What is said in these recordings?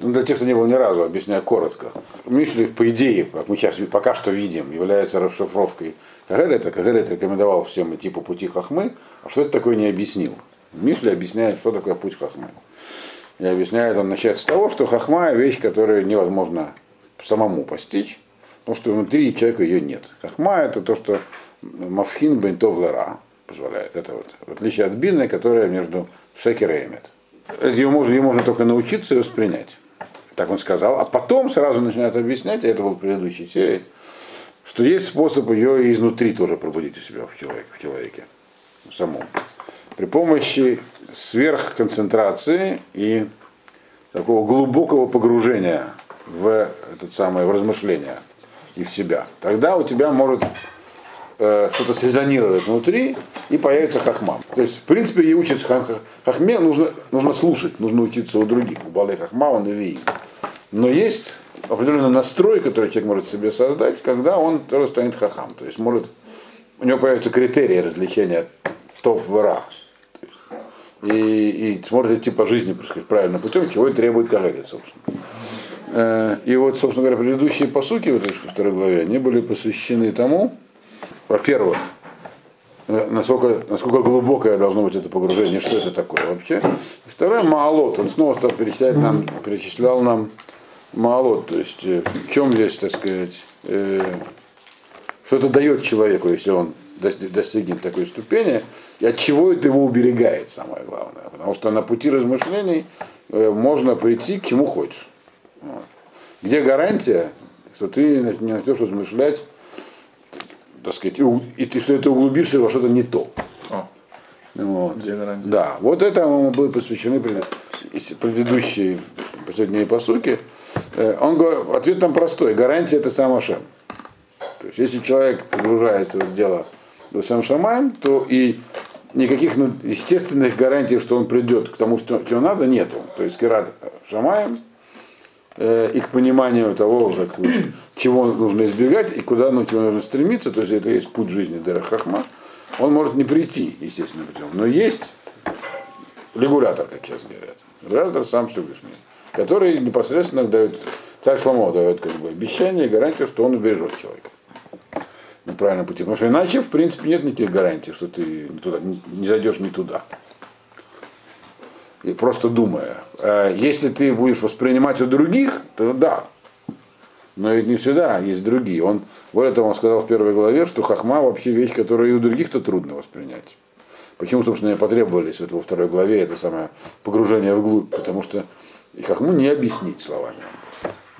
Ну, для тех, кто не был ни разу, объясняю коротко. Мишлев, по идее, как мы сейчас пока что видим, является расшифровкой Кагелета. Кагелет рекомендовал всем идти по пути Хахмы, а что это такое не объяснил. Мишли объясняет, что такое путь Хахмы. И объясняет он начать с того, что Хахма – вещь, которую невозможно самому постичь, потому что внутри человека ее нет. Хахма – это то, что Мавхин Бентов Лера позволяет. Это вот в отличие от Бины, которая между Шекер и Эмет. Ее можно, ее можно только научиться и воспринять. Так он сказал. А потом сразу начинает объяснять, это был в предыдущей серии, что есть способ ее изнутри тоже пробудить у себя в человеке, в человеке в самом. При помощи сверхконцентрации и такого глубокого погружения в этот самое в размышление и в себя. Тогда у тебя может э, что-то срезонировать внутри и появится хахмам. То есть, в принципе, и учиться хахме нужно, нужно слушать, нужно учиться у других. У Балей Хахма он и видит. Но есть определенный настрой, который человек может себе создать, когда он тоже станет хахам. То есть может, у него появятся критерии различения тов вера. И, и сможет идти по жизни сказать, правильным путем, чего и требует Кагагет, собственно. Э, и вот, собственно говоря, предыдущие посуки в этой второй главе, они были посвящены тому, во-первых, э, насколько, насколько глубокое должно быть это погружение, что это такое вообще. И второе, Маалот. Он снова стал перечислять нам, перечислял нам Маалот. То есть э, в чем здесь, так сказать, э, что это дает человеку, если он достигнет такой ступени, и от чего это его уберегает, самое главное. Потому что на пути размышлений э, можно прийти к чему хочешь. Вот. Где гарантия, что ты не начнешь размышлять так сказать, и, и ты что это углубишься во что-то не то. О, вот. Да, вот это мы были посвящены предыдущие последние посуки. Э, он говорит, ответ там простой. Гарантия это сам Ашем. То есть, если человек погружается в дело сам Шамаем, то и никаких ну, естественных гарантий, что он придет к тому, что, что надо, нету. То есть, Кират Шамаем, Э, и к пониманию того, как, чего нужно избегать и куда ну, чего нужно стремиться, то есть это есть путь жизни Дера Хахма, он может не прийти естественным путем. Но есть регулятор, как сейчас говорят. Регулятор сам Всевышний, который непосредственно дает, царь Шломо дает как бы, обещание и гарантию, что он убережет человека на правильном пути. Потому что иначе, в принципе, нет никаких гарантий, что ты не, туда, не зайдешь не туда и просто думая. А если ты будешь воспринимать у других, то да. Но ведь не всегда есть другие. Он, вот это он сказал в первой главе, что хахма вообще вещь, которую и у других-то трудно воспринять. Почему, собственно, и потребовались это во второй главе, это самое погружение вглубь, потому что и хахму не объяснить словами.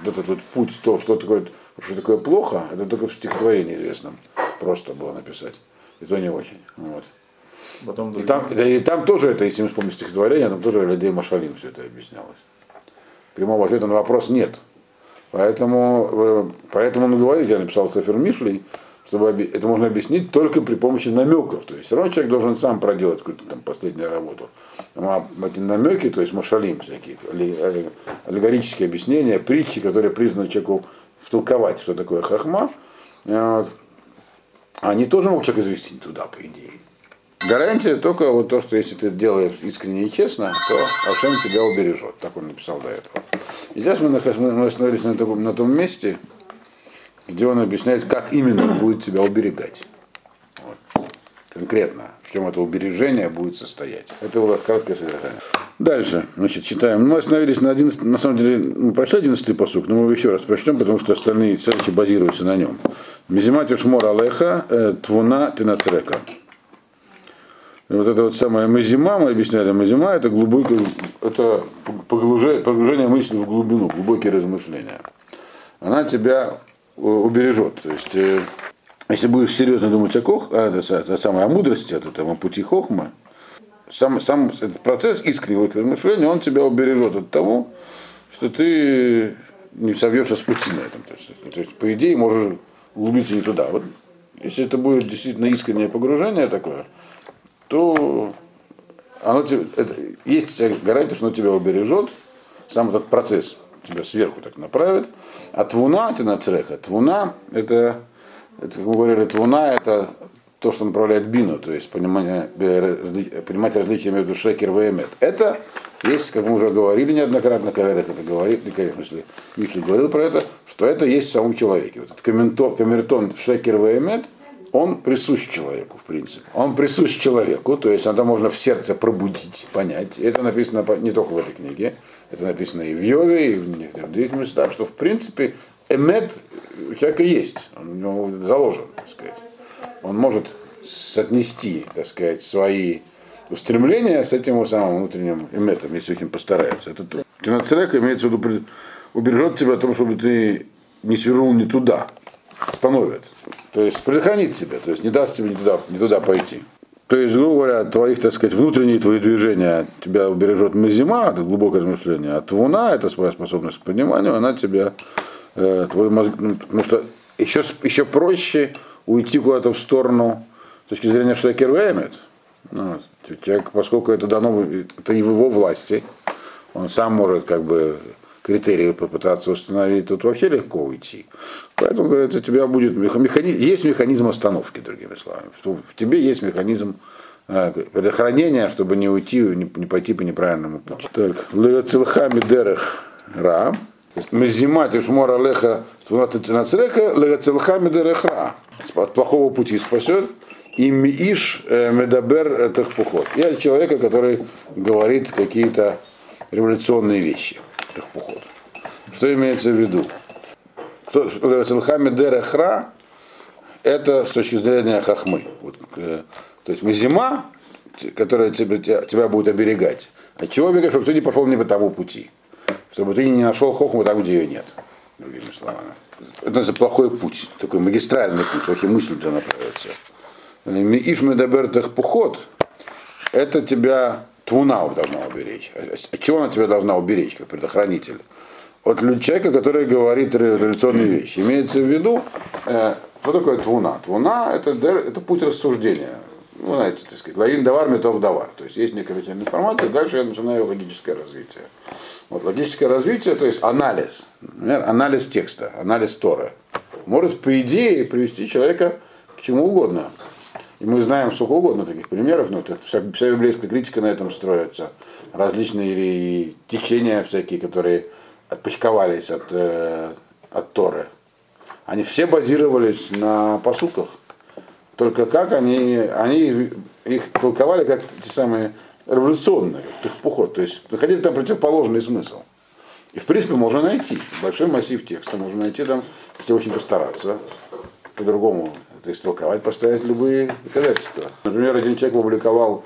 Вот этот вот путь, то, что такое, что такое плохо, это только в стихотворении известном просто было написать. И то не очень. Вот. Потом и, там, и там тоже это, если мы вспомним стихотворение, там тоже людей Машалим все это объяснялось. Прямого ответа на вопрос нет. Поэтому, э, поэтому он говорит, я написал цифр Мишлей, чтобы это можно объяснить только при помощи намеков. То есть все равно человек должен сам проделать какую-то там последнюю работу. А эти намеки, то есть машалим всякие, аллегорические объяснения, притчи, которые призваны человеку втолковать, что такое хахма, э, они тоже могут человека завести туда, по идее. Гарантия только вот то, что если ты делаешь искренне и честно, то Ашем тебя убережет. Так он написал до этого. И сейчас мы, мы остановились на том, на том месте, где он объясняет, как именно он будет тебя уберегать. Вот. Конкретно, в чем это убережение будет состоять. Это было краткое содержание. Дальше, значит, читаем. Мы остановились на 11, на самом деле, мы прошли 11 посук, но мы его еще раз прочтем, потому что остальные следующие базируются на нем. Мизиматюш мор алеха, э, твуна тинацрека. Вот это вот самое мазима, мы объясняли, мазима это глубокое, это погружение, погружение мысли в глубину, глубокие размышления. Она тебя э, убережет. То есть, э, если будешь серьезно думать о, кох, о, о, о самой о мудрости, о, этом, о пути хохма, сам, сам этот процесс искреннего размышления, он тебя убережет от того, что ты не собьешься с пути на этом. То есть, то есть, по идее, можешь углубиться не туда. Вот, если это будет действительно искреннее погружение такое, то оно тебе, это, есть гарантия, что оно тебя убережет, сам этот процесс тебя сверху так направит. А твуна ты на цреха. Твуна это, это, как мы говорили, твуна это то, что направляет бину, то есть понимание, э, понимать различия между шекер и эмет. Это есть, как мы уже говорили неоднократно, Каверет это говорит, в смысле, Мишель говорил про это, что это есть в самом человеке. Вот этот камертон шекер и эмет, он присущ человеку, в принципе. Он присущ человеку, то есть это можно в сердце пробудить, понять. Это написано не только в этой книге, это написано и в Йове, и в некоторых других местах, что в принципе эмет у человека есть, он у него заложен, так сказать. Он может соотнести, так сказать, свои устремления с этим самым внутренним эметом, если очень постарается. Это то. Киноцерек имеется в виду, убережет тебя о том, чтобы ты не свернул не туда, остановит. То есть предохранит тебя, то есть не даст тебе не туда, не туда пойти. То есть, грубо говоря, твоих, так сказать, внутренние твои движения тебя убережет мазима, это глубокое размышление, а твуна, это своя способность к пониманию, она тебя, э, твой мозг, ну, потому что еще, еще проще уйти куда-то в сторону с точки зрения Шекер Веймет. Ну, человек, поскольку это дано, это его власти, он сам может как бы критерии попытаться установить, тут вообще легко уйти. Поэтому, говорит, у тебя будет механизм, есть механизм остановки, другими словами. В тебе есть механизм э, предохранения, чтобы не уйти, не, не пойти по неправильному пути. Так, Легацилхами дерех ра. Мезима тишмор алеха нацрека легацилхами дерех ра. От плохого пути спасет. И мииш э, медабер этих пухот. Я человека, который говорит какие-то революционные вещи поход. Что имеется в виду? Целхами дерехра это с точки зрения хахмы. Вот, э, то есть мы зима, которая тебя, тебя будет оберегать. От чего оберегать, чтобы ты не пошел не по тому пути. Чтобы ты не нашел хохму там, где ее нет. Другими словами. Это за плохой путь, такой магистральный путь, очень мысль туда направится. Ишмедабертах поход, это тебя Твуна должна уберечь. От чего она тебя должна уберечь, как предохранитель? От человека, который говорит революционные вещи. Имеется в виду, э, что такое твуна? Твуна это, это путь рассуждения. Ну, знаете, так сказать, лавин давар, метов давар. То есть есть некая информация, дальше я начинаю логическое развитие. Вот, логическое развитие, то есть анализ, например, анализ текста, анализ Торы, может, по идее, привести человека к чему угодно. И мы знаем сколько угодно таких примеров, но это вся, вся библейская критика на этом строится. Различные течения всякие, которые отпочковались от, э, от Торы. Они все базировались на посуках. Только как они, они их толковали как те самые революционные, их поход. То есть находили там противоположный смысл. И в принципе можно найти. Большой массив текста можно найти там, если очень постараться. По-другому то есть толковать, поставить любые доказательства. Например, один человек опубликовал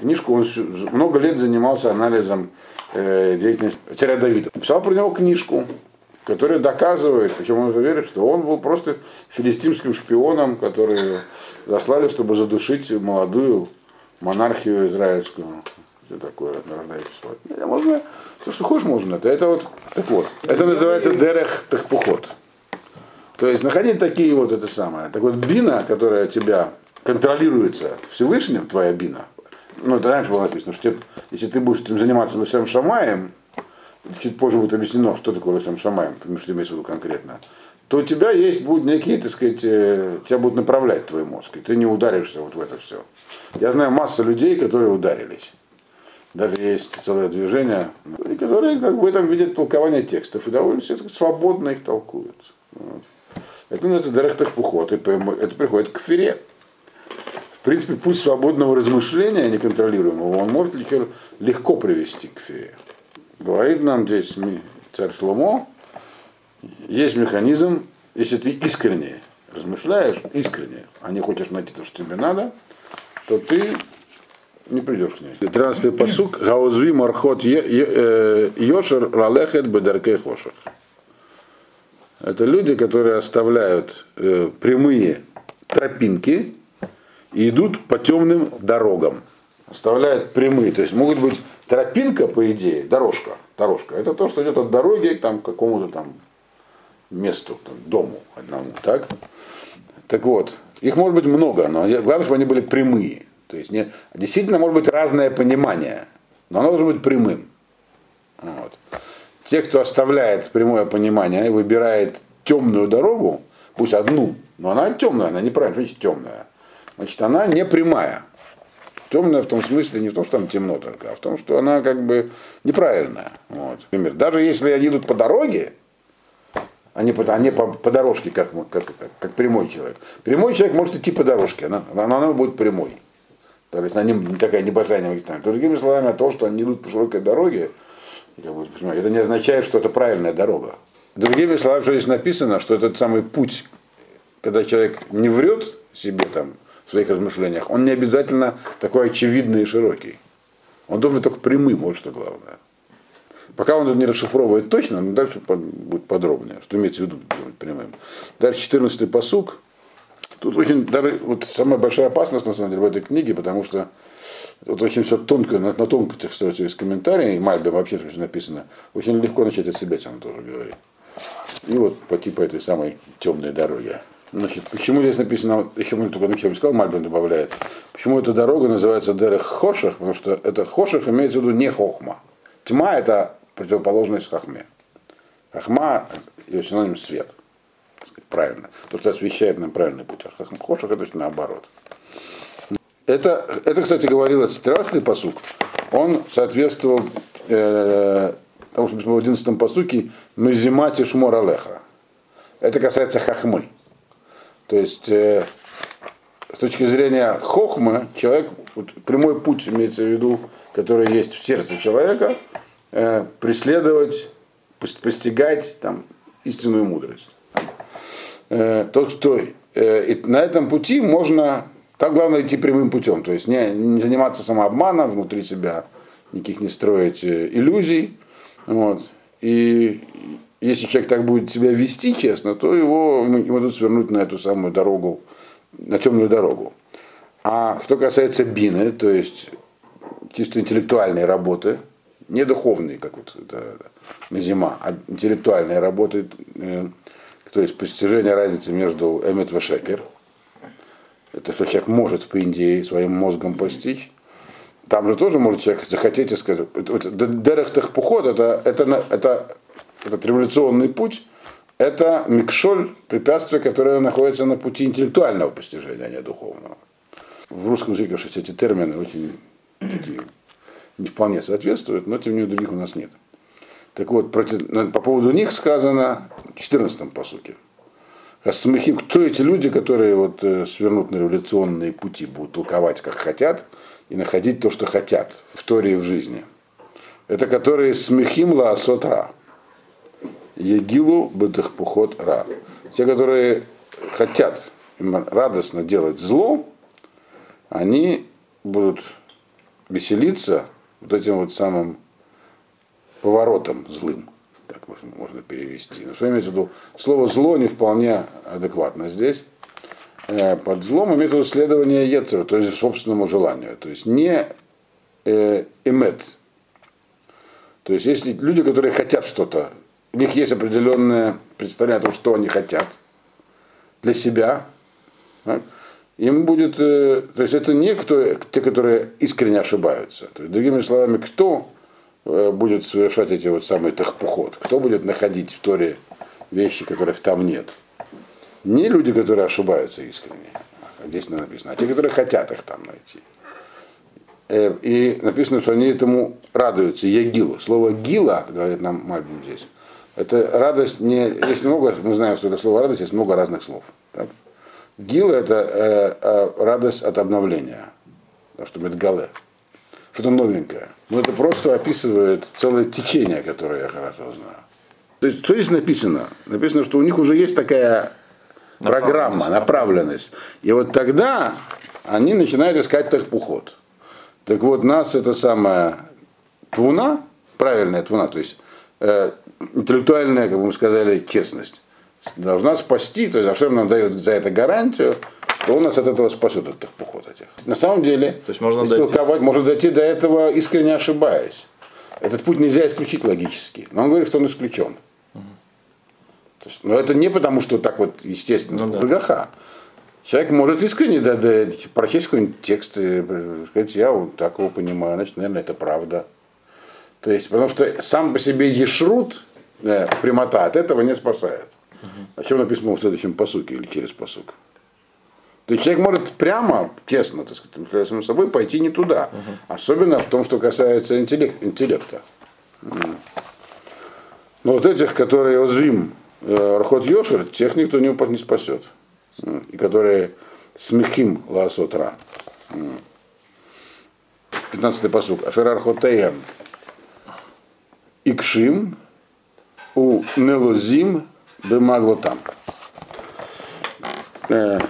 книжку, он много лет занимался анализом э, деятельности царя Давида. Написал про него книжку, которая доказывает, причем он верит, что он был просто филистимским шпионом, который заслали, чтобы задушить молодую монархию израильскую. Что такое нарождающееся? Можно, все, что хочешь, можно. Это, это вот, так вот. Это называется дерех тахпухот. То есть находить такие вот это самое. Так вот бина, которая тебя контролируется Всевышним, твоя бина, ну это раньше было написано, что если ты будешь этим заниматься Лусем Шамаем, чуть позже будет объяснено, что такое Лусем Шамаем, что имеется в виду конкретно, то у тебя есть будут некие, так сказать, э, тебя будут направлять твой мозг, и ты не ударишься вот в это все. Я знаю массу людей, которые ударились. Даже есть целое движение, которые как бы там видят толкование текстов и довольно свободно их толкуют. Вот. Это называется дарахтах пухот. Это приходит к фере. В принципе, путь свободного размышления, неконтролируемого, он может легко привести к фере. Говорит нам здесь царь Шломо, есть механизм, если ты искренне размышляешь, искренне, а не хочешь найти то, что тебе надо, то ты не придешь к ней. 13 посук. Гаузви мархот э, йошер ралехет бедаркей хошер. Это люди, которые оставляют э, прямые тропинки и идут по темным дорогам. Оставляют прямые. То есть могут быть тропинка, по идее, дорожка. Дорожка. Это то, что идет от дороги там, к какому-то там месту, там, дому одному. Так? так вот, их может быть много, но главное, чтобы они были прямые. То есть не, действительно может быть разное понимание, но оно должно быть прямым. Те, кто оставляет прямое понимание и выбирает темную дорогу, пусть одну, но она темная, она неправильно, видите, темная. значит, она не прямая. Темная в том смысле, не в том, что там темно только, а в том, что она как бы неправильная. Вот. Например, даже если они идут по дороге, они по, они по, по дорожке, как, как, как, как прямой человек. Прямой человек может идти по дорожке, она, она, она будет прямой. То есть она не, такая небольшая, не магистральная. Другими словами, от того, что они идут по широкой дороге, это не означает, что это правильная дорога. Другими словами, что здесь написано, что этот самый путь, когда человек не врет себе там в своих размышлениях, он не обязательно такой очевидный и широкий. Он должен быть только прямым, вот что главное. Пока он это не расшифровывает точно, но дальше будет подробнее, что имеется в виду прямым. Дальше 14-й посук. Тут очень, даже, вот самая большая опасность, на самом деле, в этой книге, потому что вот очень все тонко, на, на тонкостях строится из комментариев, Мальбе вообще написано, очень легко начать от себя, он тоже говорит. И вот по типу этой самой темной дороги. Значит, почему здесь написано, еще мы только начали сказал, Мальбин добавляет, почему эта дорога называется Дерех Хошах, потому что это Хошах имеется в виду не Хохма. Тьма это противоположность Хахме. Хахма ее синоним свет. Правильно. То, что освещает нам правильный путь. А Хошах это наоборот. Это, это, кстати, говорилось 13-й посук. Он соответствовал э, потому что в 11 посуке Мезимати Шмор Алеха. Это касается хахмы. То есть, э, с точки зрения хохмы, человек, вот, прямой путь имеется в виду, который есть в сердце человека, э, преследовать, постигать там, истинную мудрость. Э, тот, кто э, и на этом пути можно, там главное идти прямым путем, то есть не, не заниматься самообманом внутри себя, никаких не строить э, иллюзий, вот. И если человек так будет себя вести честно, то его, дадут свернуть на эту самую дорогу, на темную дорогу. А что касается бины, то есть чисто интеллектуальной работы, не духовной, как вот это зима, а интеллектуальной работы, э, то есть постижение разницы между эмет и шекер, это что человек может, по идее, своим мозгом постичь, там же тоже может человек захотеть и сказать, Дерех Техпухот, это, это, это, этот революционный путь, это микшоль, препятствие, которое находится на пути интеллектуального постижения, а не духовного. В русском языке, что эти термины очень такие, не вполне соответствуют, но тем не менее других у нас нет. Так вот, против, по поводу них сказано в 14-м посуке. Хасмахим, кто эти люди, которые вот э, свернут на революционные пути, будут толковать как хотят, и находить то, что хотят в Торе и в жизни. Это которые смехим лаасот ра. Егилу бедахпухот ра. Те, которые хотят радостно делать зло, они будут веселиться вот этим вот самым поворотом злым, так можно перевести. Но что имеется в виду? Слово зло не вполне адекватно здесь. Э, под злом имеет в виду следование Ецера, то есть собственному желанию. То есть не э, эмет. То есть если люди, которые хотят что-то, у них есть определенное представление о том, что они хотят для себя, да, им будет, э, то есть это не кто, те, которые искренне ошибаются. То есть, другими словами, кто будет совершать эти вот самые тахпуход, кто будет находить в Торе вещи, которых там нет. Не люди, которые ошибаются искренне, как здесь написано, а те, которые хотят их там найти. Э, и написано, что они этому радуются, егилу. Слово гила, говорит нам Мальбин здесь, это радость не, есть много, мы знаем, что это слово радость, есть много разных слов. Так? Гила это э, э, радость от обновления, что гале, что-то новенькое. Но это просто описывает целое течение, которое я хорошо знаю. То есть, что здесь написано? Написано, что у них уже есть такая программа, направленность. И вот тогда они начинают искать тахпуход. Так вот, нас это самая твуна, правильная твуна, то есть э, интеллектуальная, как бы мы сказали, честность, должна спасти, то есть Ашем нам дает за это гарантию, то он нас от этого спасет, от тахпуход этих. На самом деле, то есть можно дойти. можно дойти до этого, искренне ошибаясь. Этот путь нельзя исключить логически. Но он говорит, что он исключен. То есть, но это не потому, что так вот естественно, ну, да. Человек может искренне да, да, прочесть какой-нибудь текст и сказать, я вот так его понимаю, значит, наверное, это правда. То есть, потому что сам по себе ешрут, э, прямота, от этого не спасает. Угу. О чем написано в следующем посуке или через посук. То есть человек может прямо, честно, так сказать, самим собой пойти не туда. Особенно в том, что касается интеллект, интеллекта. Но вот этих, которые озвим э, Рахот Йошер, тех никто не, не спасет. И которые смехим лаасотра. 15-й посук. Ашерар Хотеям Икшим у Нелозим Бемаглотам. Э,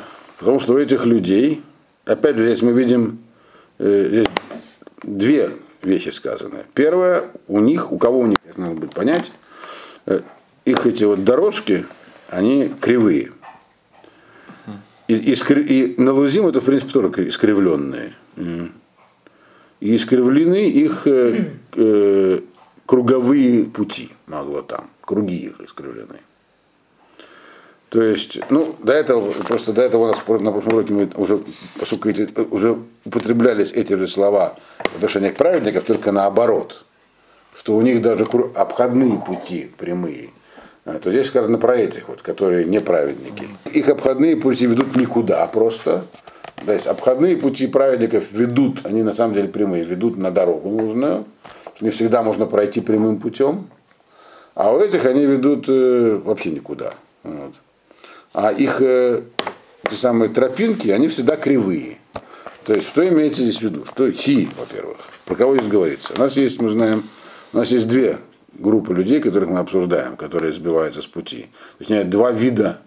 потому что у этих людей, опять же, здесь мы видим э, здесь две вещи сказаны. Первое, у них, у кого у них, это надо будет понять, э, их эти вот дорожки, они кривые. И, и, и на лузим это, в принципе, тоже искривленные. И искривлены их э, э, круговые пути, могло там, круги их искривлены. То есть, ну, до этого, просто до этого у нас на прошлом уроке мы уже, поскольку эти, уже употреблялись эти же слова в отношении праведников, только наоборот, что у них даже обходные пути прямые. А, то здесь сказано про этих вот, которые неправедники. Их обходные пути ведут никуда просто. То есть обходные пути праведников ведут, они на самом деле прямые, ведут на дорогу нужную. Не всегда можно пройти прямым путем. А у этих они ведут э, вообще никуда. Вот. А их э, те самые тропинки, они всегда кривые. То есть, что имеется здесь в виду? Что хи, во-первых. Про кого здесь говорится? У нас есть, мы знаем, у нас есть две группы людей, которых мы обсуждаем, которые сбиваются с пути. Точнее, два вида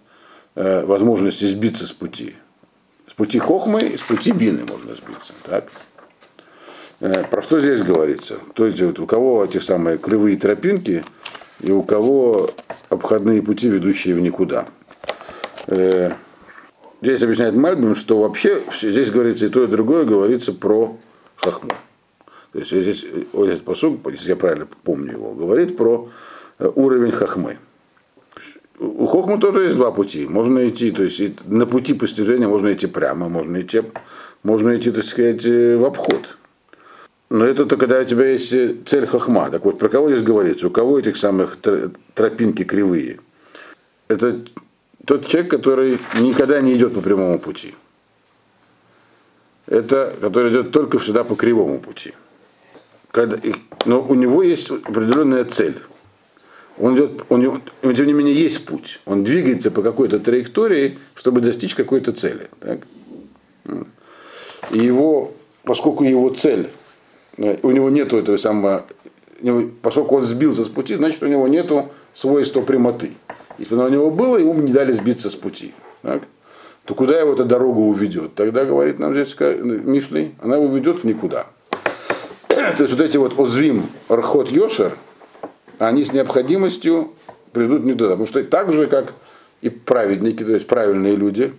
э, возможности сбиться с пути. С пути хохмы и с пути бины можно сбиться. Так? Э, про что здесь говорится? То есть, вот у кого эти самые кривые тропинки и у кого обходные пути, ведущие в никуда. Э, здесь объясняет Мальбим, что вообще здесь говорится и то, и другое говорится про хохму. То есть здесь вот этот посуд, если я правильно помню его, говорит про э, уровень хохмы. У хохмы тоже есть два пути. Можно идти, то есть на пути постижения можно идти прямо, можно идти, можно идти, так сказать, э, в обход. Но это только когда у тебя есть цель хохма. Так вот, про кого здесь говорится? У кого этих самых тропинки кривые? Это тот человек, который никогда не идет по прямому пути. Это, который идет только всегда по кривому пути. Когда, но у него есть определенная цель. Он идет, у него, тем не менее, есть путь. Он двигается по какой-то траектории, чтобы достичь какой-то цели. Так? И его, поскольку его цель, э, у него нет этого самого, поскольку он сбился с пути, значит, у него нет свойства прямоты. Если бы у него было, ему не дали сбиться с пути. Так? То куда его эта дорога уведет? Тогда, говорит нам здесь Мишли, она уведет в никуда. То есть вот эти вот озвим Архот Йошер, они с необходимостью придут не туда. Потому что так же, как и праведники, то есть правильные люди,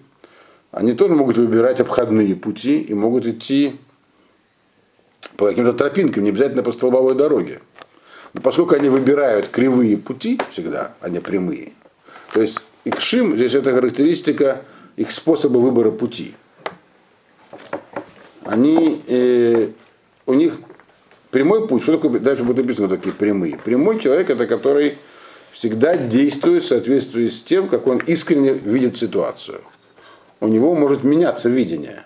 они тоже могут выбирать обходные пути и могут идти по каким-то тропинкам, не обязательно по столбовой дороге. Но поскольку они выбирают кривые пути всегда, а не прямые, то есть икшим, здесь это характеристика их способа выбора пути. Они, э, у них прямой путь, что такое, дальше будет написано такие прямые. Прямой человек это который всегда действует в соответствии с тем, как он искренне видит ситуацию. У него может меняться видение.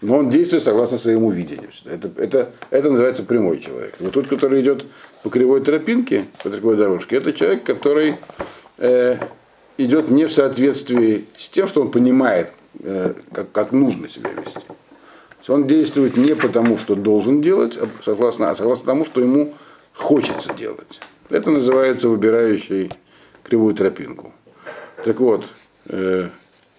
Но он действует согласно своему видению. Это, это, это называется прямой человек. Вот тот, который идет по кривой тропинке, по кривой дорожке, это человек, который э, идет не в соответствии с тем, что он понимает, э, как, как нужно себя вести. Он действует не потому, что должен делать, а согласно, а согласно тому, что ему хочется делать. Это называется выбирающий кривую тропинку. Так вот, э,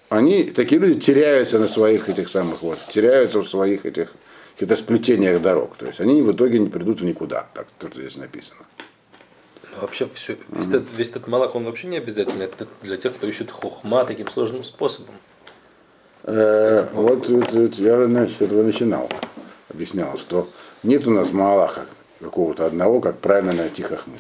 они, такие люди теряются на своих этих самых вот, теряются в своих этих каких-то сплетениях дорог. То есть они в итоге не придут в никуда, так тут здесь написано. Ну, вообще все, весь, mm-hmm. этот, весь этот малак, он вообще не обязательно. Это для тех, кто ищет хохма таким сложным способом. Э, вот, вот, вот я значит, этого начинал. Объяснял, что нет у нас малаха какого-то одного, как правильно найти хохму.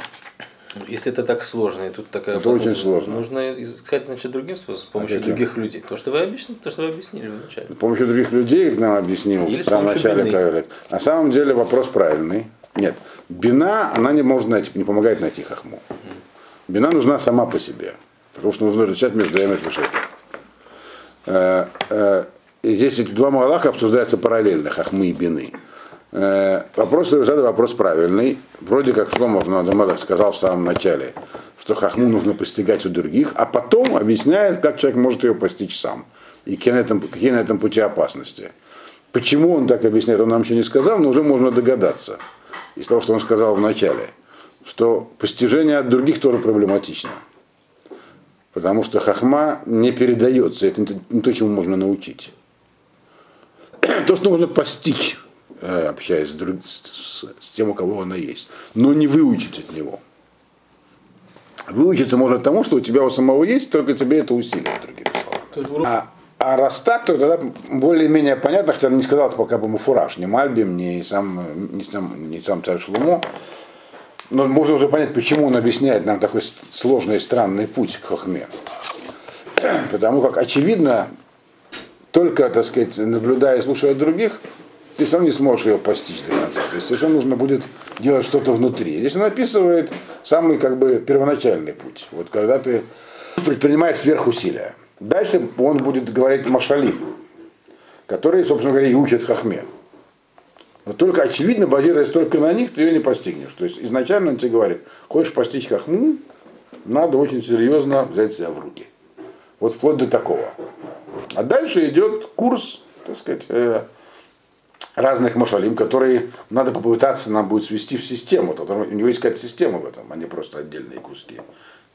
Если это так сложно, и тут такая это очень сложно. Нужно искать значит, другим способом, с помощью а других людей. То, что вы объяснили, то, что вы объяснили вначале. С помощью других людей нам объяснил Или в самом начале. На самом деле вопрос правильный. Нет, бина, она не может найти, не помогает найти хохму. Бина нужна сама по себе. Потому что нужно различать между эм и Э, э, и здесь эти два Малаха обсуждаются параллельно, Хахмы и Бины. Э, вопрос это вопрос правильный. Вроде как Шломов Надамадах сказал в самом начале, что Хахму нужно постигать у других, а потом объясняет, как человек может ее постичь сам и какие на этом, какие на этом пути опасности. Почему он так объясняет, он нам еще не сказал, но уже можно догадаться из того, что он сказал в начале, что постижение от других тоже проблематично. Потому что хахма не передается, это не то, чему можно научить. То, что можно постичь, э, общаясь с, друг, с, с тем, у кого она есть, но не выучить от него. Выучиться можно тому, что у тебя у самого есть, только тебе это усилит, другими словами. А, а раз так, то тогда более-менее понятно, хотя не сказал пока бы Муфураж, ни Мальбим, ни сам, ни сам, ни сам царь Шлумо. Но можно уже понять, почему он объясняет нам такой сложный и странный путь к Хохме. Потому как, очевидно, только, так сказать, наблюдая и слушая других, ты сам не сможешь ее постичь до конца. То есть все нужно будет делать что-то внутри. Здесь он описывает самый как бы первоначальный путь. Вот когда ты предпринимаешь сверхусилия. Дальше он будет говорить Машалим, который, собственно говоря, и учит Хахме. Но только, очевидно, базируясь только на них, ты ее не постигнешь. То есть изначально он тебе говорит, хочешь постичь Хахму, надо очень серьезно взять себя в руки. Вот вплоть до такого. А дальше идет курс, так сказать, э, разных машалим, которые надо попытаться нам будет свести в систему. У него есть какая-то система в этом, а не просто отдельные куски.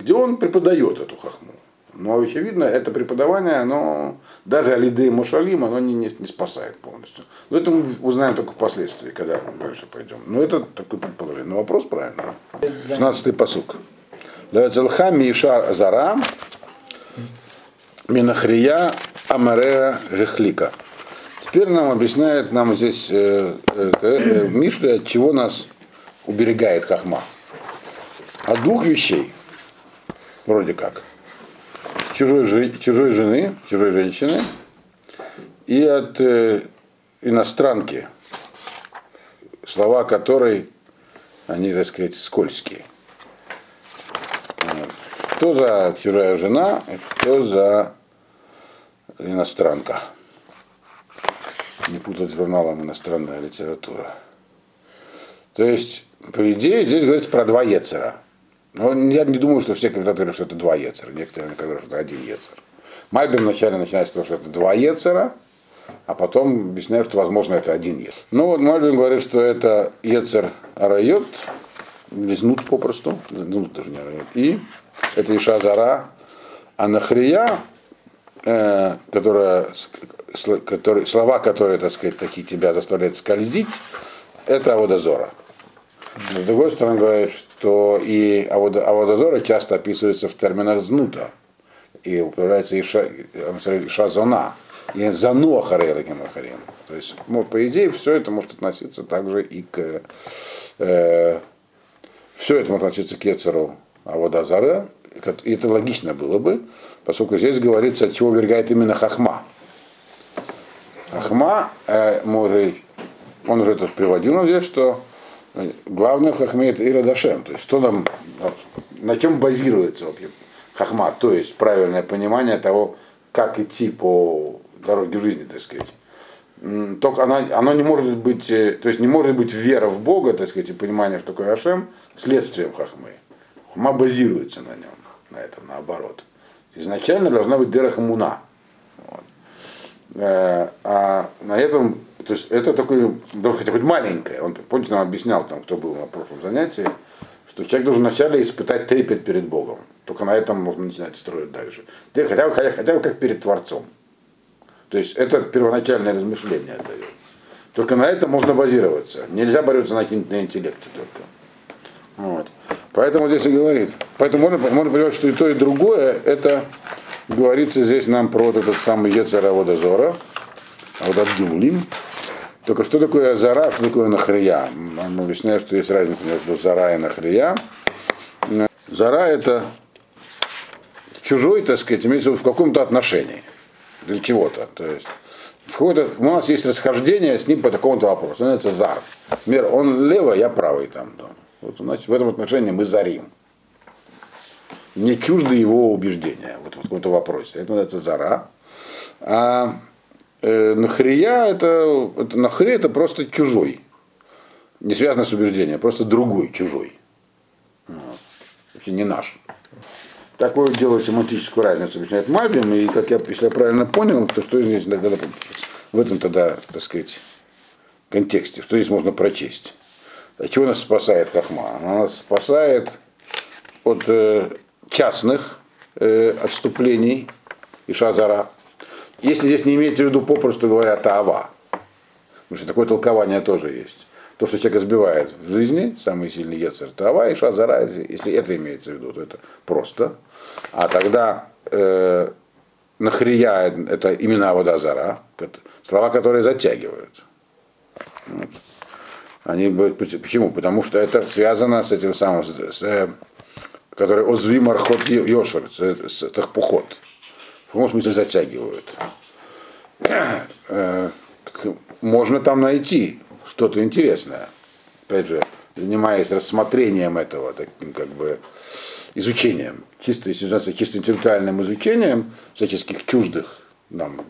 Где он преподает эту хахму. Но очевидно, это преподавание, оно, даже Алиды и Мушалим, оно не, не, не спасает полностью. Но это мы узнаем только впоследствии, когда дальше пойдем. Но это такой предположение. Но вопрос правильный. 16-й посук. Лавецелха Миша Зара Минахрия Амарея Рехлика. Теперь нам объясняет нам здесь э, э, э, Мишля, от чего нас уберегает Хахма. От двух вещей. Вроде как чужой, чужой жены, чужой женщины и от э, иностранки, слова которой, они, так сказать, скользкие. Кто за чужая жена, кто за иностранка. Не путать журналом иностранная литература. То есть, по идее, здесь говорится про два Ецера. Но я не думаю, что все комментаторы что это два Ецера. Некоторые говорят, что это один Ецер. Мальбин вначале начинает с того, что это два Ецера, а потом объясняют, что, возможно, это один Ецер. Ну, вот Мальбин говорит, что это Ецер Арайот, лизнут попросту, ну, даже не Арайот, и это Иша Зара, а Нахрия, э, которая, который, слова, которые, так сказать, такие тебя заставляют скользить, это Аводозора. С другой стороны, говорит, что и Аводозора часто описывается в терминах знута. И употребляется Иша, Иша зона. И зану Ахарелаким Ахарем. То есть, ну, по идее, все это может относиться также и к э, все это может относиться к Ецеру Аводозара. И это логично было бы, поскольку здесь говорится, от чего вергает именно Хахма. Хахма, э, мы он уже тут приводил нам здесь, что Главное в Хахме это Ирадашем. То есть что нам, на чем базируется вообще Хахма, то есть правильное понимание того, как идти по дороге жизни, так сказать. Только она, оно не может быть, э, то есть не может быть вера в Бога, так сказать, и понимание, что такое Ашем, следствием Хахмы. Хахма базируется на нем, на этом, наоборот. Изначально должна быть Дера Хамуна. Вот. Э, а на этом то есть это такое, должен хоть маленькое. Он, помните, нам объяснял, там, кто был на прошлом занятии, что человек должен вначале испытать трепет перед Богом. Только на этом можно начинать строить дальше. Хотя бы, хотя, хотя бы как перед Творцом. То есть это первоначальное размышление дает. Только на этом можно базироваться. Нельзя бороться на, на интеллекте только. Вот. Поэтому здесь и говорит. Поэтому можно, можно понимать, что и то, и другое, это говорится здесь нам про вот этот самый Ецера Водозора, а вот от Гимулим. Только что такое зара, что такое нахрия? Он объясняет, что есть разница между зара и нахрия. Зара это чужой, так сказать, имеется в виду в каком-то отношении. Для чего-то. То есть у нас есть расхождение с ним по такому-то вопросу. Он называется зар. Например, он левый, я правый там. Да. Вот, значит, в этом отношении мы зарим. Мне чужды его убеждения вот в каком-то вопросе. Это называется зара. А э, нахрия это, это нахри это просто чужой. Не связано с убеждением, просто другой, чужой. Вот. Вообще не наш. Такую делают семантическую разницу, объясняет Мальбим, и как я, если я правильно понял, то что здесь тогда, в этом тогда, так сказать, контексте, что здесь можно прочесть. От чего нас спасает Хахма? Она нас спасает от э, частных э, отступлений шазара. Если здесь не имеется в виду попросту говоря таава, потому что такое толкование тоже есть. То, что человека сбивает в жизни, самый сильный яцер таава и шазара, если это имеется в виду, то это просто. А тогда э, нахрия это имена водозара, слова, которые затягивают. Вот. Они, почему? Потому что это связано с этим самым, с, с, который озви мархот йошер, с, с тахпухот. Каком смысле затягивают. Можно там найти что-то интересное. Опять же, занимаясь рассмотрением этого, таким как бы изучением, чисто, чисто интеллектуальным изучением всяческих чуждых нам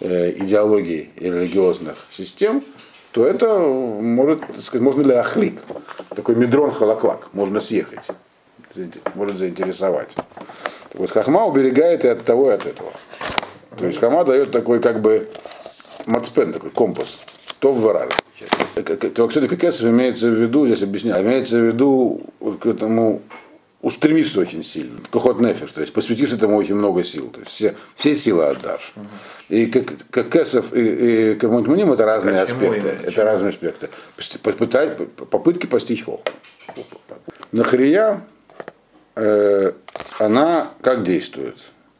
э, идеологий и религиозных систем, то это может, сказать, можно ли ахлик, такой медрон холоклак, можно съехать, может заинтересовать. Вот хахма уберегает и от того, и от этого. То есть хама дает такой как бы мацпен, такой компас, то в варар. Все-таки кесов имеется в виду, здесь объясняю, имеется в виду к этому устремишься очень сильно. Кохот нефиш, то есть посвятишь этому очень много сил. То есть все, все силы отдашь. И как, как Кесов и, и Камунтмуним это разные Почему аспекты. Именно? Это разные аспекты. Попытки постичь хоху. Нахрия, э, она как действует?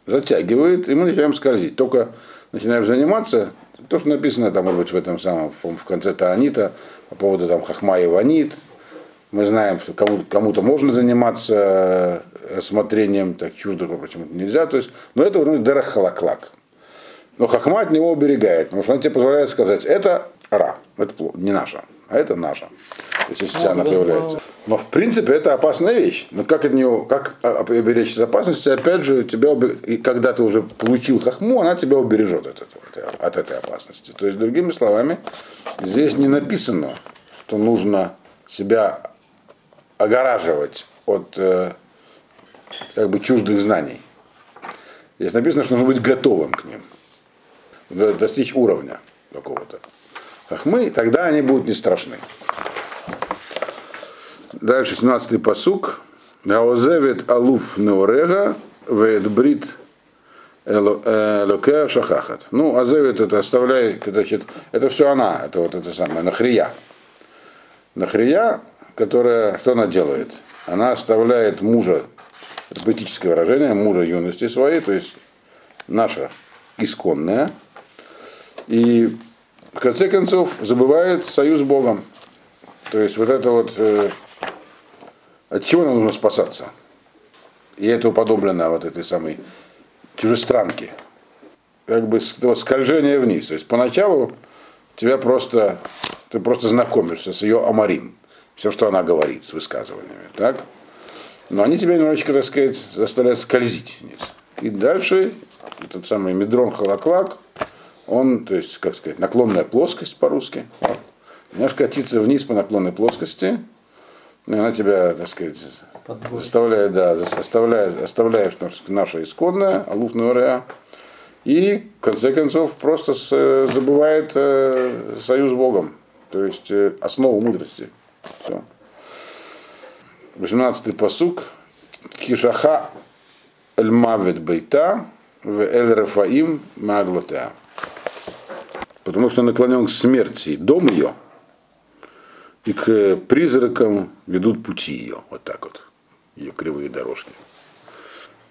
Затягивает, и мы начинаем скользить. Только начинаем заниматься, то, что написано там, может быть, в этом самом, в конце Таанита, по поводу там Хахма и Ванит, мы знаем, что кому-то, кому-то можно заниматься рассмотрением так чуждых, почему-то нельзя. То есть, но это вроде дарахалаклак. Но хахма от него уберегает, потому что он тебе позволяет сказать, это ра, это не наша, а это наша. То есть, если она появляется. Но в принципе это опасная вещь. Но как от нее, как уберечься от опасности, опять же, тебя, и когда ты уже получил хахму, она тебя убережет от, этого, от этой опасности. То есть, другими словами, здесь не написано, что нужно себя огораживать от э, как бы чуждых знаний. Здесь написано, что нужно быть готовым к ним, достичь уровня какого-то. Хахмы, тогда они будут не страшны. Дальше 17-й посук. Гаозевит алуф неорега брит элоке шахахат. Ну, азевит это оставляй, значит, это все она, это вот это самое, нахрия. Нахрия которая, что она делает? Она оставляет мужа, это выражение, мужа юности своей, то есть наша исконная, и в конце концов забывает союз с Богом. То есть вот это вот, э, от чего нам нужно спасаться? И это уподоблено вот этой самой чужестранке. Как бы скольжение вниз. То есть поначалу тебя просто, ты просто знакомишься с ее амарим все, что она говорит с высказываниями. Так? Но они тебя немножечко, так сказать, заставляют скользить вниз. И дальше этот самый медрон холоклак, он, то есть, как сказать, наклонная плоскость по-русски, немножко катится вниз по наклонной плоскости, и она тебя, так сказать, Подбой. заставляет, да, оставляет, оставляешь наше исходное, алуф нуреа, и, в конце концов, просто с, забывает э, союз с Богом, то есть э, основу мудрости. Все. 18-й посук. Кишаха эль-мавет бейта в эль-рафаим маглотеа. Потому что наклонен к смерти дом ее, и к призракам ведут пути ее. Вот так вот. Ее кривые дорожки.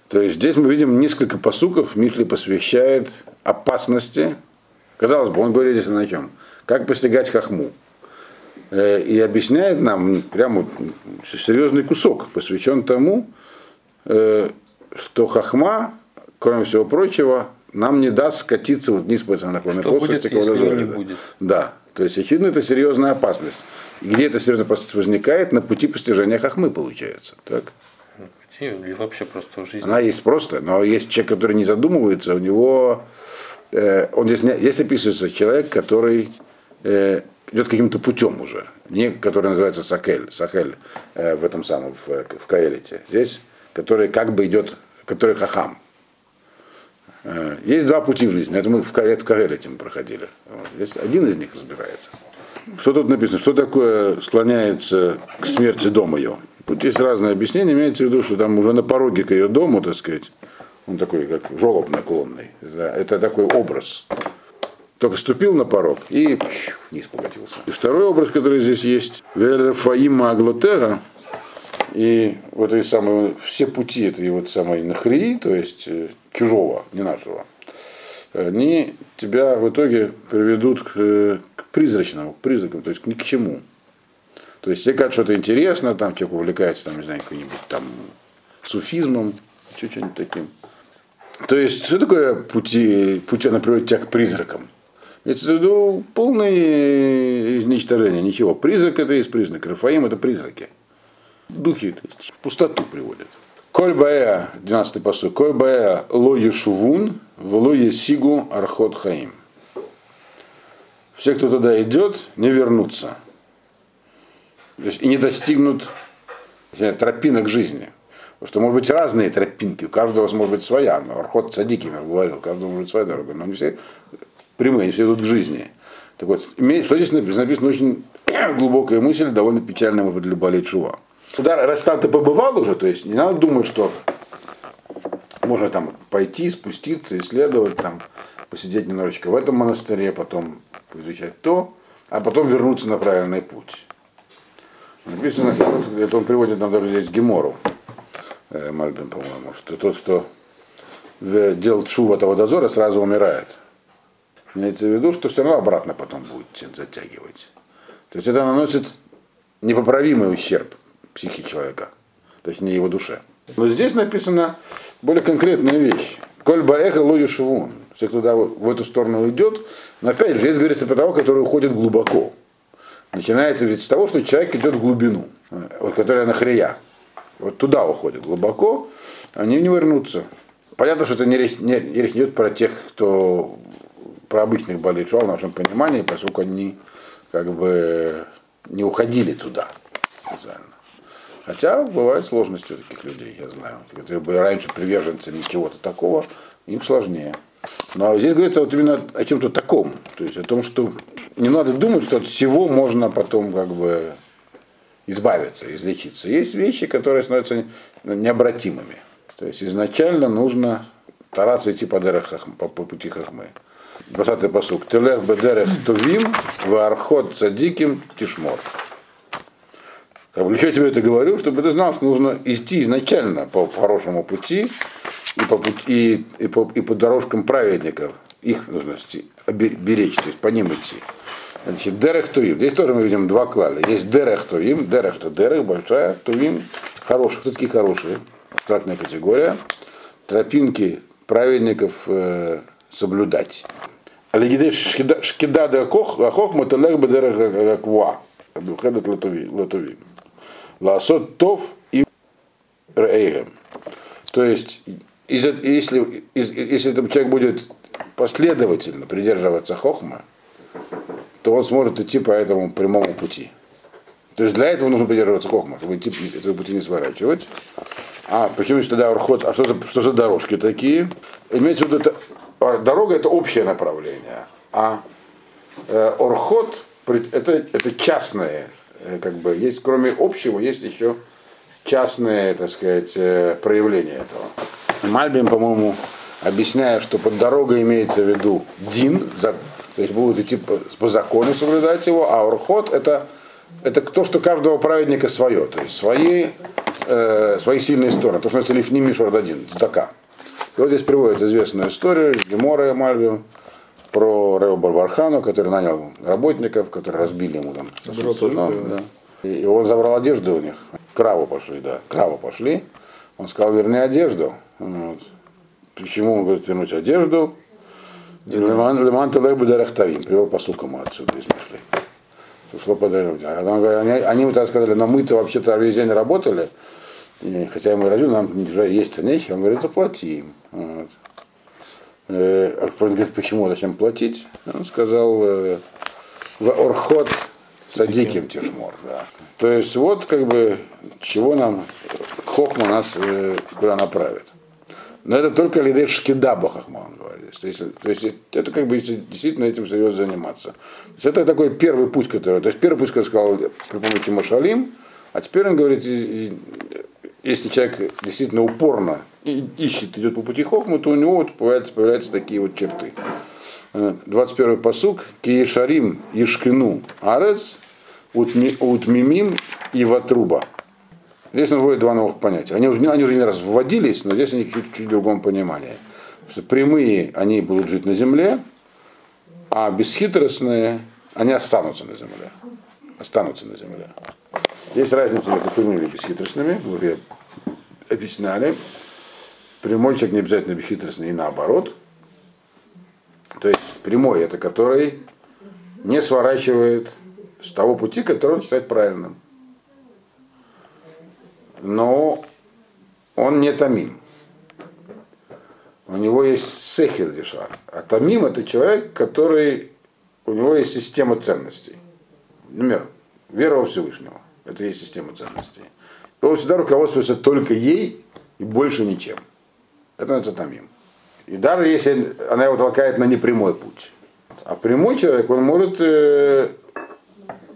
То есть здесь мы видим несколько посуков. Мишли посвящает опасности. Казалось бы, он говорит здесь на чем? Как постигать хахму. Э, и объясняет нам прямо серьезный кусок, посвящен тому, э, что хахма, кроме всего прочего, нам не даст скатиться вот вниз по наклонной плоскости к не будет. Да. То есть, очевидно, это серьезная опасность. И где эта серьезная опасность возникает? На пути постижения хахмы, получается. Так? Или вообще просто в жизни. Она есть просто, но есть человек, который не задумывается, у него, э, он здесь, здесь описывается человек, который э, идет каким-то путем уже, не который называется Сакель, Сахель э, в этом самом, в, в Каэлите. Здесь, который как бы идет, который хахам. Э, Есть два пути в жизни. Это мы в в Каэлите мы проходили. Здесь один из них разбирается. Что тут написано? Что такое склоняется к смерти дома ее? Тут есть разные объяснения. Имеется в виду, что там уже на пороге к ее дому, так сказать, он такой, как жолоб наклонный. Это такой образ. Только ступил на порог и пш, вниз покатился. И второй образ, который здесь есть, Фаима Аглотера, и вот эти самые, все пути этой вот самой нахрии, то есть э, чужого, не нашего, они тебя в итоге приведут к, э, к призрачному, к призракам, то есть ни к чему. То есть тебе кажется что-то интересно, там человек увлекается, там, не знаю, каким-нибудь там суфизмом, что-нибудь таким. То есть, что такое пути, пути она приводит тебя к призракам? Это ну, полное изничтожение, ничего. Призрак это есть признак. Рафаим это призраки. Духи то есть, в пустоту приводят. Коль бая, 12 посуд, коль бая ло ешувун, вло есигу архот хаим. Все, кто туда идет, не вернутся. То есть, и не достигнут знаю, тропинок жизни. Потому что может быть разные тропинки, у каждого может быть своя. Но Архот Садиким, я говорил, у каждого может быть своя дорога. Но они все прямые, они все идут к жизни. Так вот, что здесь написано? Написано очень глубокая мысль, довольно печальная, может быть, для болеть шува. Туда, раз там ты побывал уже, то есть не надо думать, что можно там пойти, спуститься, исследовать, там, посидеть немножечко в этом монастыре, потом изучать то, а потом вернуться на правильный путь. Написано, это он приводит нам даже здесь Гемору, э, Мальбин, по-моему, что тот, кто в- делал шув этого дозора, сразу умирает. Имеется в виду, что все равно обратно потом будет затягивать. То есть это наносит непоправимый ущерб психике человека, то есть не его душе. Но здесь написана более конкретная вещь. Коль баэха лою шивун. Все, кто туда в эту сторону идет, но опять же, здесь говорится про того, который уходит глубоко. Начинается ведь с того, что человек идет в глубину, вот которая нахрия. Вот туда уходит глубоко, они не вернутся. Понятно, что это не речь, не, речь идет про тех, кто про обычных болельшов в нашем понимании, поскольку они как бы не уходили туда. специально. Хотя бывают сложности у таких людей, я знаю, которые были раньше приверженцами чего-то такого, им сложнее. Но здесь говорится вот именно о чем-то таком, то есть о том, что не надо думать, что от всего можно потом как бы избавиться, излечиться. Есть вещи, которые становятся необратимыми. То есть изначально нужно стараться идти по, дерех Хах- по, по пути хахмы. 20 посук. Телех бедерех тувим, вархот садиким тишмор. Как бы, я тебе это говорю? Чтобы ты знал, что нужно идти изначально по хорошему пути и по, пути, и, и по, и по дорожкам праведников. Их нужно беречь, то есть по ним идти. Значит, дерех тувим. Здесь тоже мы видим два клали. Есть дерех тувим. Дерех это дерех, большая. Тувим хорошие. Кто такие хорошие? Абстрактная категория. Тропинки праведников э, соблюдать. Алигиде шкида де хохма телех бедерех аква. Бухедет латовим. Ласот тов и рейгем. То есть, если, если этот человек будет последовательно придерживаться хохма, то он сможет идти по этому прямому пути. То есть для этого нужно придерживаться хохма, чтобы идти этого пути не сворачивать. А почему есть тогда орхот? А что за, что за дорожки такие? Имеется в виду, это, а, дорога это общее направление, а э, орхот пред- это, это частное, как бы есть кроме общего, есть еще частные, так сказать, э, проявления этого. Мальбин, по-моему, объясняя, что под дорогой имеется в виду дин, за- то есть будут идти по, по закону соблюдать его, а орхот это, это то, что каждого праведника свое, то есть свои, э, свои сильные стороны, то, что называется лифни мишор один, цдака. И вот здесь приводит известную историю Гемора Мальбим про Рео Барбархану, который нанял работников, которые разбили ему там сосуд, да. И он забрал одежду у них. Краву пошли, да. Краву пошли. Он сказал, верни одежду. Вот. Почему он говорит вернуть одежду? Леман леман телех бедарахтавим. Привел по сукам отсюда из Мишлей. Подарок. А они, они ему тогда сказали, но мы-то вообще-то весь день работали. И хотя мы разве нам уже есть нехи, он говорит, заплатим. Вот. Э, он говорит, почему, зачем платить? Он сказал, э, в орхот садиким тишмор. Да. То есть вот как бы чего нам Хохма нас э, куда направит. Но это только лидей шкидаба Хохма, он говорит. То есть, то есть это как бы действительно этим серьезно заниматься. То есть это такой первый путь, который. То есть первый путь, я сказал, при помощи Машалим, а теперь он говорит, если человек действительно упорно ищет, идет по пути Хохмы, то у него вот появляются, появляются такие вот черты. 21 посук. Киешарим Ешкину Арец Утмимим и Ватруба. Здесь он вводит два новых понятия. Они уже, они уже не раз вводились, но здесь они чуть-чуть в другом понимании. Что прямые, они будут жить на земле, а бесхитростные, они останутся на земле. Останутся на земле. Есть разница между прямыми и бесхитростными, мы уже объясняли. Прямой человек не обязательно бесхитростный и наоборот. То есть прямой это который не сворачивает с того пути, который он считает правильным. Но он не тамим. У него есть сехер дешар. А тамим это человек, который у него есть система ценностей. Например, вера во Всевышнего. Это есть система ценностей. Он всегда руководствуется только ей и больше ничем. Это называется тамим. И даже если она его толкает на непрямой путь. А прямой человек, он может э,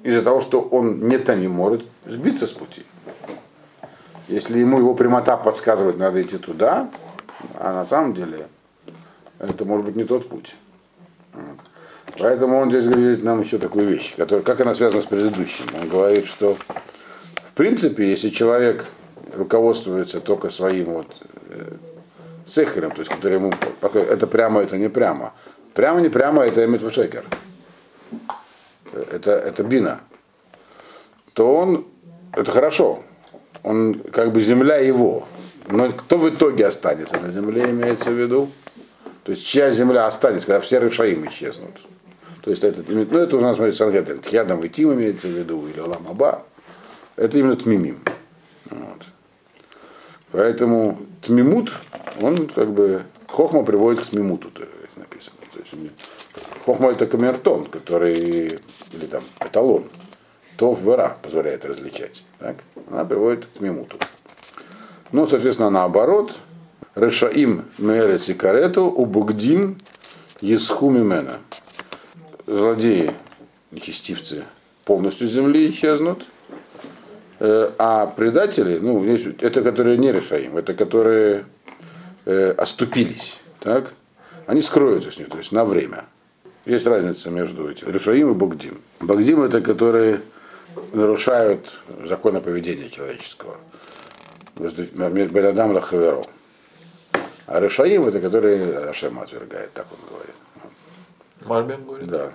из-за того, что он не тамим, может сбиться с пути. Если ему его прямота подсказывает, надо идти туда, а на самом деле это может быть не тот путь. Поэтому он здесь говорит нам еще такую вещь, которая, как она связана с предыдущим. Он говорит, что в принципе, если человек руководствуется только своим вот э, сехером, то есть который ему это прямо, это не прямо. Прямо, не прямо, это Эмитвушекер. Это, это бина. То он, это хорошо. Он как бы земля его. Но кто в итоге останется на земле, имеется в виду? То есть чья земля останется, когда все Рышаим исчезнут. То есть это, ну, это уже надо смотреть Сангедрин. Тхьядам и Тим имеется в виду, или Ламаба. Это именно Тмимим. Вот. Поэтому Тмимут, он как бы, Хохма приводит к Тмимуту, то написано. То есть, хохма это камертон, который, или там эталон. То в вера позволяет различать. Так? Она приводит к Тмимуту. Ну, соответственно, наоборот, Решаим Мерец и Карету, Убугдим Есху Мимена злодеи, нечестивцы, полностью земли исчезнут, э, а предатели, ну, это которые не Рефаим, это которые э, оступились, так, они скроются с них, то есть на время. Есть разница между этим. Рушаим и Богдим. Богдим это которые нарушают законы поведения человеческого. Бенадам Лахаверо. А Решаим это которые Ашема отвергает, так он говорит. Мальбим говорит? Да.